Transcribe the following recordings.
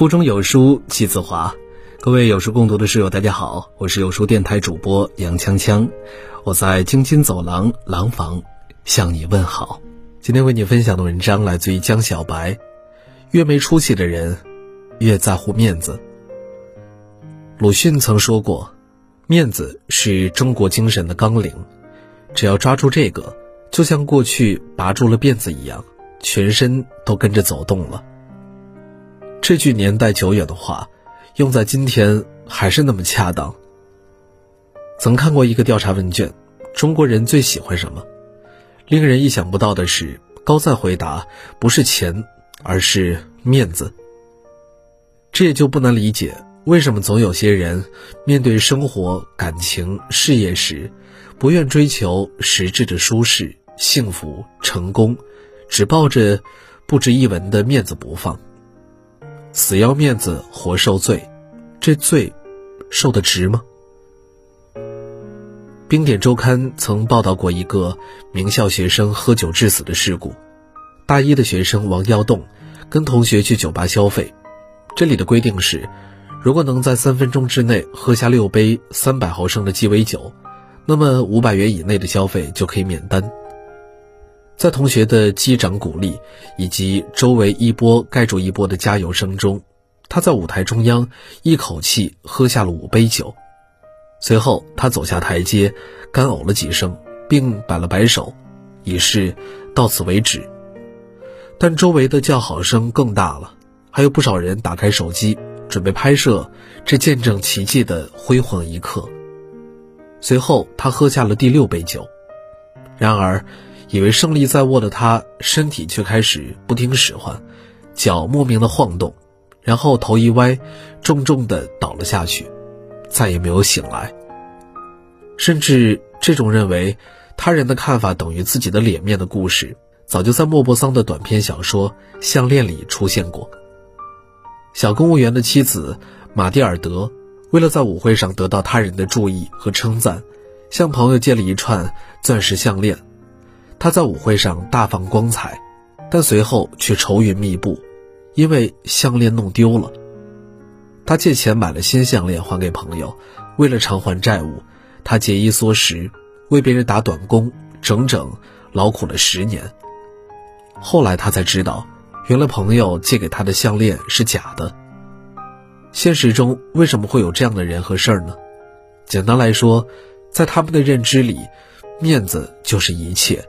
腹中有书气自华，各位有书共读的室友，大家好，我是有书电台主播杨锵锵，我在京津走廊廊坊向你问好。今天为你分享的文章来自于江小白，越没出息的人，越在乎面子。鲁迅曾说过，面子是中国精神的纲领，只要抓住这个，就像过去拔住了辫子一样，全身都跟着走动了。这句年代久远的话，用在今天还是那么恰当。曾看过一个调查问卷，中国人最喜欢什么？令人意想不到的是，高赞回答不是钱，而是面子。这也就不难理解，为什么总有些人面对生活、感情、事业时，不愿追求实质的舒适、幸福、成功，只抱着不值一文的面子不放。死要面子活受罪，这罪受得值吗？冰点周刊曾报道过一个名校学生喝酒致死的事故。大一的学生王耀栋跟同学去酒吧消费，这里的规定是，如果能在三分钟之内喝下六杯三百毫升的鸡尾酒，那么五百元以内的消费就可以免单。在同学的击掌鼓励，以及周围一波盖住一波的加油声中，他在舞台中央一口气喝下了五杯酒。随后，他走下台阶，干呕了几声，并摆了摆手，以示到此为止。但周围的叫好声更大了，还有不少人打开手机准备拍摄这见证奇迹的辉煌一刻。随后，他喝下了第六杯酒，然而。以为胜利在握的他，身体却开始不听使唤，脚莫名的晃动，然后头一歪，重重的倒了下去，再也没有醒来。甚至这种认为他人的看法等于自己的脸面的故事，早就在莫泊桑的短篇小说《项链》里出现过。小公务员的妻子玛蒂尔德，为了在舞会上得到他人的注意和称赞，向朋友借了一串钻石项链。他在舞会上大放光彩，但随后却愁云密布，因为项链弄丢了。他借钱买了新项链还给朋友，为了偿还债务，他节衣缩食，为别人打短工，整整劳苦了十年。后来他才知道，原来朋友借给他的项链是假的。现实中为什么会有这样的人和事儿呢？简单来说，在他们的认知里，面子就是一切。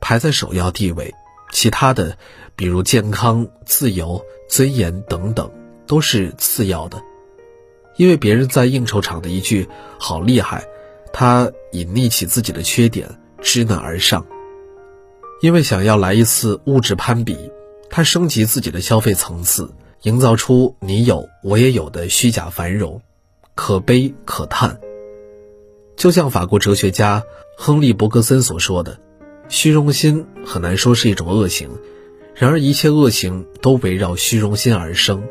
排在首要地位，其他的，比如健康、自由、尊严等等，都是次要的。因为别人在应酬场的一句“好厉害”，他隐匿起自己的缺点，知难而上。因为想要来一次物质攀比，他升级自己的消费层次，营造出你有我也有的虚假繁荣，可悲可叹。就像法国哲学家亨利·伯格森所说的。虚荣心很难说是一种恶行，然而一切恶行都围绕虚荣心而生，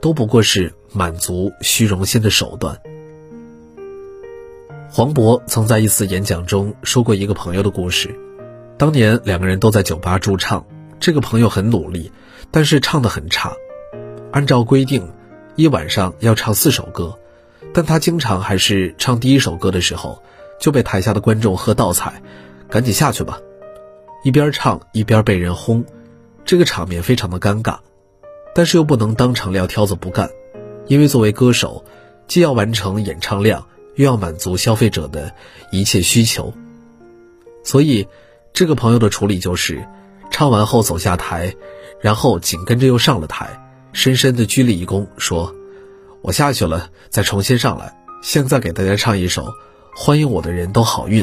都不过是满足虚荣心的手段。黄渤曾在一次演讲中说过一个朋友的故事，当年两个人都在酒吧驻唱，这个朋友很努力，但是唱得很差，按照规定，一晚上要唱四首歌，但他经常还是唱第一首歌的时候，就被台下的观众喝倒彩，赶紧下去吧。一边唱一边被人轰，这个场面非常的尴尬，但是又不能当场撂挑子不干，因为作为歌手，既要完成演唱量，又要满足消费者的一切需求，所以这个朋友的处理就是，唱完后走下台，然后紧跟着又上了台，深深的鞠了一躬，说：“我下去了，再重新上来，现在给大家唱一首《欢迎我的人都好运》。”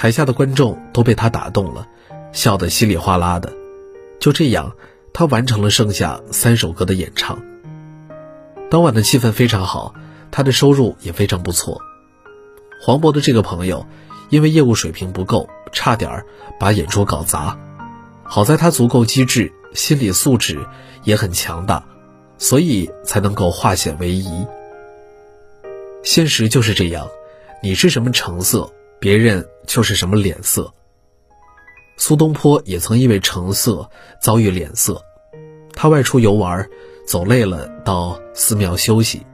台下的观众都被他打动了，笑得稀里哗啦的。就这样，他完成了剩下三首歌的演唱。当晚的气氛非常好，他的收入也非常不错。黄渤的这个朋友，因为业务水平不够，差点把演出搞砸。好在他足够机智，心理素质也很强大，所以才能够化险为夷。现实就是这样，你是什么成色？别人就是什么脸色。苏东坡也曾因为成色遭遇脸色，他外出游玩，走累了到寺庙休息。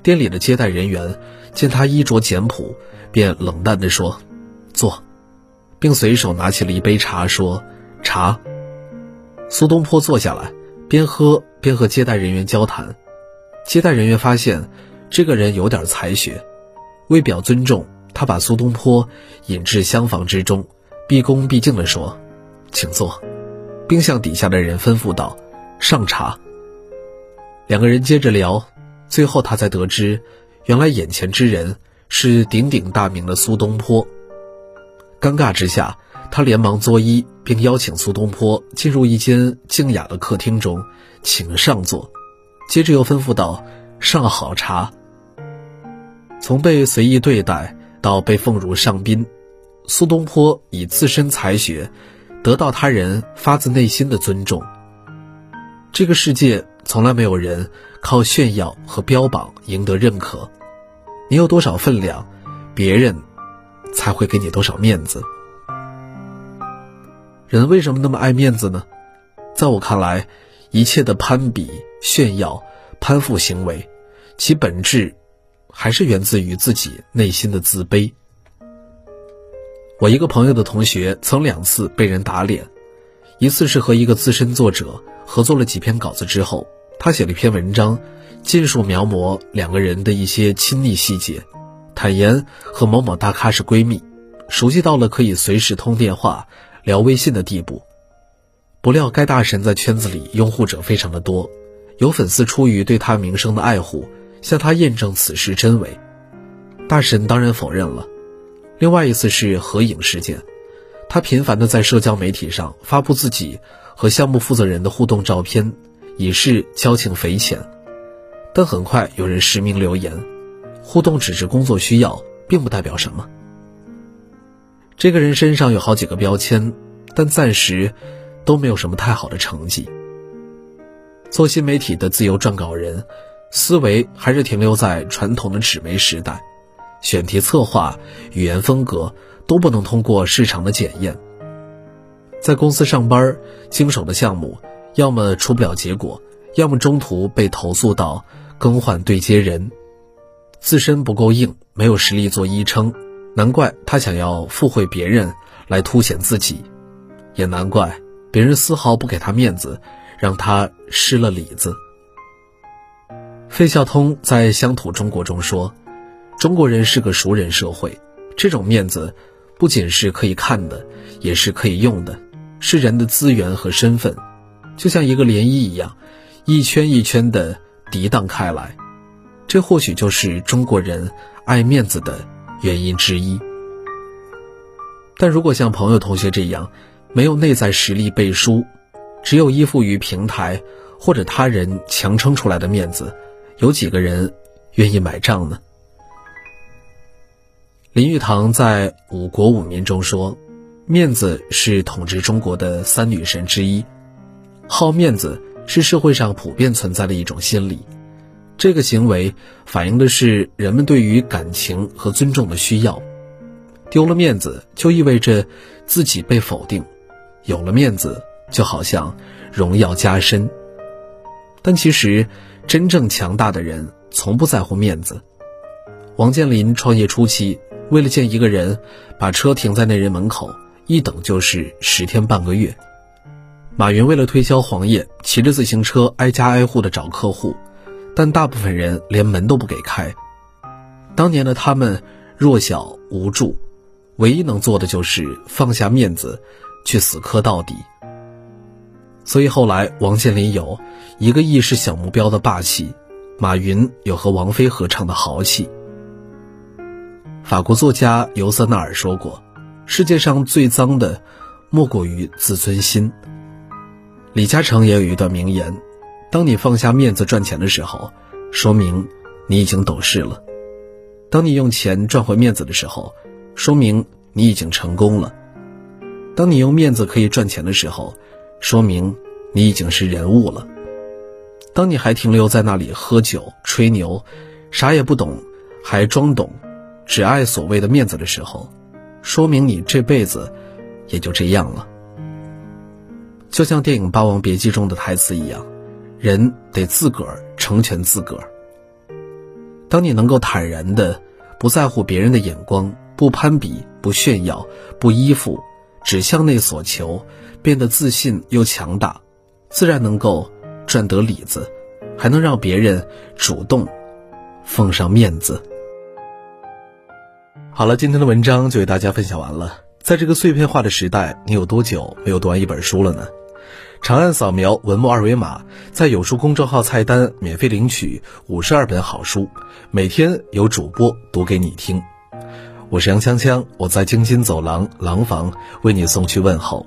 店里的接待人员见他衣着简朴，便冷淡地说：“坐。”并随手拿起了一杯茶，说：“茶。”苏东坡坐下来，边喝边和接待人员交谈。接待人员发现这个人有点才学，为表尊重，他把苏东坡引至厢房之中，毕恭毕敬地说：“请坐。”并向底下的人吩咐道：“上茶。”两个人接着聊，最后他才得知，原来眼前之人是鼎鼎大名的苏东坡。尴尬之下，他连忙作揖，并邀请苏东坡进入一间静雅的客厅中，请上座。接着又吩咐道：“上好茶。”从被随意对待到被奉如上宾，苏东坡以自身才学，得到他人发自内心的尊重。这个世界从来没有人靠炫耀和标榜赢得认可，你有多少分量，别人。才会给你多少面子？人为什么那么爱面子呢？在我看来，一切的攀比、炫耀、攀附行为，其本质还是源自于自己内心的自卑。我一个朋友的同学曾两次被人打脸，一次是和一个资深作者合作了几篇稿子之后，他写了一篇文章，尽数描摹两个人的一些亲昵细节。坦言和某某大咖是闺蜜，熟悉到了可以随时通电话、聊微信的地步。不料该大神在圈子里拥护者非常的多，有粉丝出于对他名声的爱护，向他验证此事真伪。大神当然否认了。另外一次是合影事件，他频繁的在社交媒体上发布自己和项目负责人的互动照片，以示交情匪浅。但很快有人实名留言。互动只是工作需要，并不代表什么。这个人身上有好几个标签，但暂时都没有什么太好的成绩。做新媒体的自由撰稿人，思维还是停留在传统的纸媒时代，选题策划、语言风格都不能通过市场的检验。在公司上班，经手的项目要么出不了结果，要么中途被投诉到更换对接人。自身不够硬，没有实力做医撑，难怪他想要附会别人来凸显自己，也难怪别人丝毫不给他面子，让他失了里子。费孝通在《乡土中国》中说：“中国人是个熟人社会，这种面子不仅是可以看的，也是可以用的，是人的资源和身份，就像一个涟漪一样，一圈一圈的涤荡开来。”这或许就是中国人爱面子的原因之一。但如果像朋友、同学这样，没有内在实力背书，只有依附于平台或者他人强撑出来的面子，有几个人愿意买账呢？林语堂在《五国五民》中说：“面子是统治中国的三女神之一，好面子是社会上普遍存在的一种心理。”这个行为反映的是人们对于感情和尊重的需要。丢了面子，就意味着自己被否定；有了面子，就好像荣耀加深。但其实，真正强大的人从不在乎面子。王健林创业初期，为了见一个人，把车停在那人门口，一等就是十天半个月。马云为了推销黄页，骑着自行车挨家挨户的找客户。但大部分人连门都不给开。当年的他们弱小无助，唯一能做的就是放下面子，去死磕到底。所以后来，王健林有一个亿是小目标的霸气，马云有和王菲合唱的豪气。法国作家尤瑟纳尔说过：“世界上最脏的，莫过于自尊心。”李嘉诚也有一段名言。当你放下面子赚钱的时候，说明你已经懂事了；当你用钱赚回面子的时候，说明你已经成功了；当你用面子可以赚钱的时候，说明你已经是人物了；当你还停留在那里喝酒吹牛，啥也不懂，还装懂，只爱所谓的面子的时候，说明你这辈子也就这样了。就像电影《霸王别姬》中的台词一样。人得自个儿成全自个儿。当你能够坦然的不在乎别人的眼光，不攀比，不炫耀，不依附，只向内所求，变得自信又强大，自然能够赚得里子，还能让别人主动奉上面子。好了，今天的文章就为大家分享完了。在这个碎片化的时代，你有多久没有读完一本书了呢？长按扫描文末二维码，在有书公众号菜单免费领取五十二本好书，每天有主播读给你听。我是杨锵锵，我在京津走廊廊坊为你送去问候。